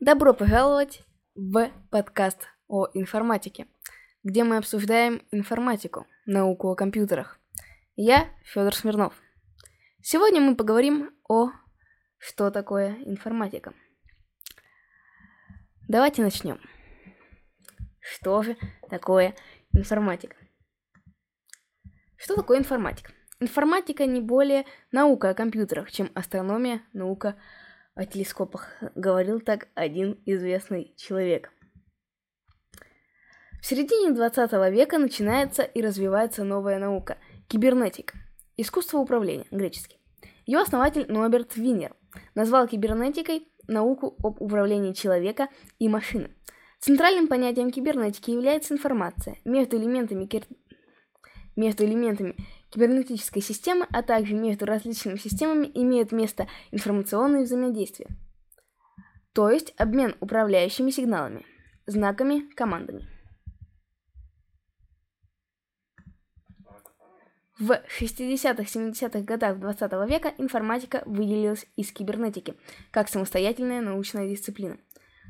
Добро пожаловать в подкаст о информатике, где мы обсуждаем информатику, науку о компьютерах. Я Федор Смирнов. Сегодня мы поговорим о что такое информатика. Давайте начнем. Что же такое информатика? Что такое информатика? Информатика не более наука о компьютерах, чем астрономия, наука о телескопах, говорил так один известный человек. В середине 20 века начинается и развивается новая наука – кибернетика, искусство управления, греческий. Ее основатель Ноберт Винер назвал кибернетикой науку об управлении человека и машины. Центральным понятием кибернетики является информация между элементами, кир... между элементами кибернетической системы, а также между различными системами имеют место информационные взаимодействия, то есть обмен управляющими сигналами, знаками, командами. В 60-70-х годах 20 века информатика выделилась из кибернетики как самостоятельная научная дисциплина.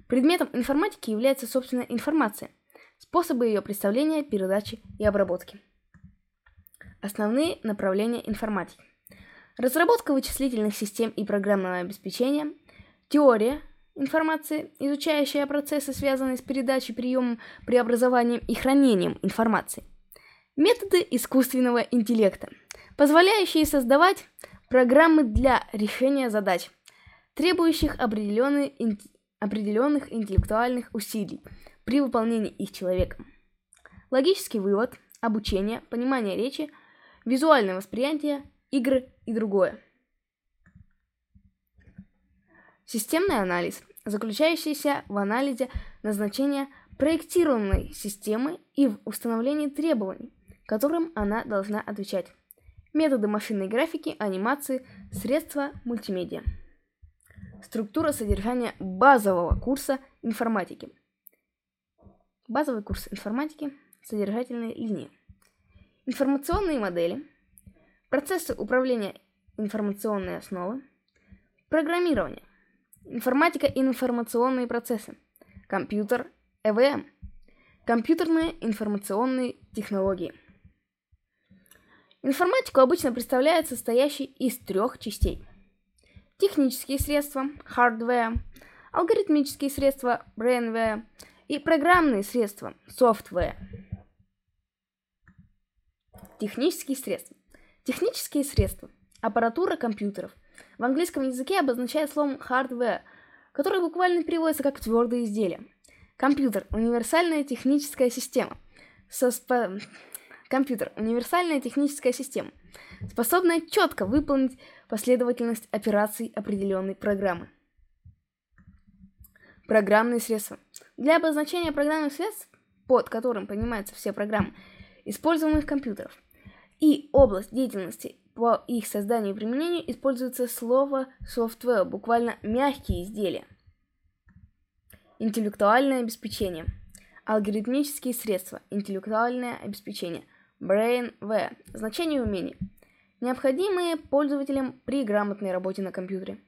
Предметом информатики является собственная информация, способы ее представления, передачи и обработки. Основные направления информатики. Разработка вычислительных систем и программного обеспечения, теория информации, изучающая процессы, связанные с передачей, приемом, преобразованием и хранением информации. Методы искусственного интеллекта, позволяющие создавать программы для решения задач, требующих определенных интеллектуальных усилий при выполнении их человеком. Логический вывод, обучение, понимание речи, визуальное восприятие, игры и другое. Системный анализ, заключающийся в анализе назначения проектированной системы и в установлении требований, которым она должна отвечать. Методы машинной графики, анимации, средства мультимедиа. Структура содержания базового курса информатики. Базовый курс информатики, содержательные линии. Информационные модели, процессы управления информационной основы, программирование, информатика и информационные процессы, компьютер, ЭВМ, компьютерные информационные технологии. Информатику обычно представляет состоящей из трех частей. Технические средства, hardware, алгоритмические средства, brainware и программные средства, software. Технические средства. Технические средства. Аппаратура компьютеров. В английском языке обозначает словом hardware, которое буквально переводится как твердое изделие. Компьютер – универсальная техническая система. Со спо... Компьютер – универсальная техническая система, способная четко выполнить последовательность операций определенной программы. Программные средства. Для обозначения программных средств, под которым понимаются все программы, используемых компьютеров – и область деятельности по их созданию и применению используется слово software, буквально мягкие изделия. Интеллектуальное обеспечение. Алгоритмические средства. Интеллектуальное обеспечение. Brainware. Значение умений. Необходимые пользователям при грамотной работе на компьютере.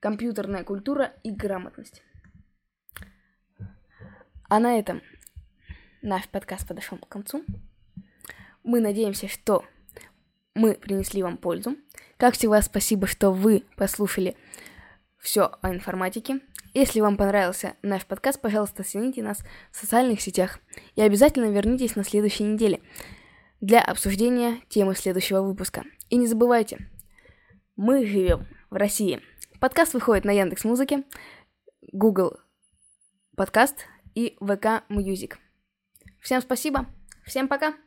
Компьютерная культура и грамотность. А на этом наш подкаст подошел к концу. Мы надеемся, что мы принесли вам пользу. Как всегда, спасибо, что вы послушали все о информатике. Если вам понравился наш подкаст, пожалуйста, оцените нас в социальных сетях и обязательно вернитесь на следующей неделе для обсуждения темы следующего выпуска. И не забывайте, мы живем в России. Подкаст выходит на Яндекс Музыке, Google Podcast и VK Music. Всем спасибо, всем пока!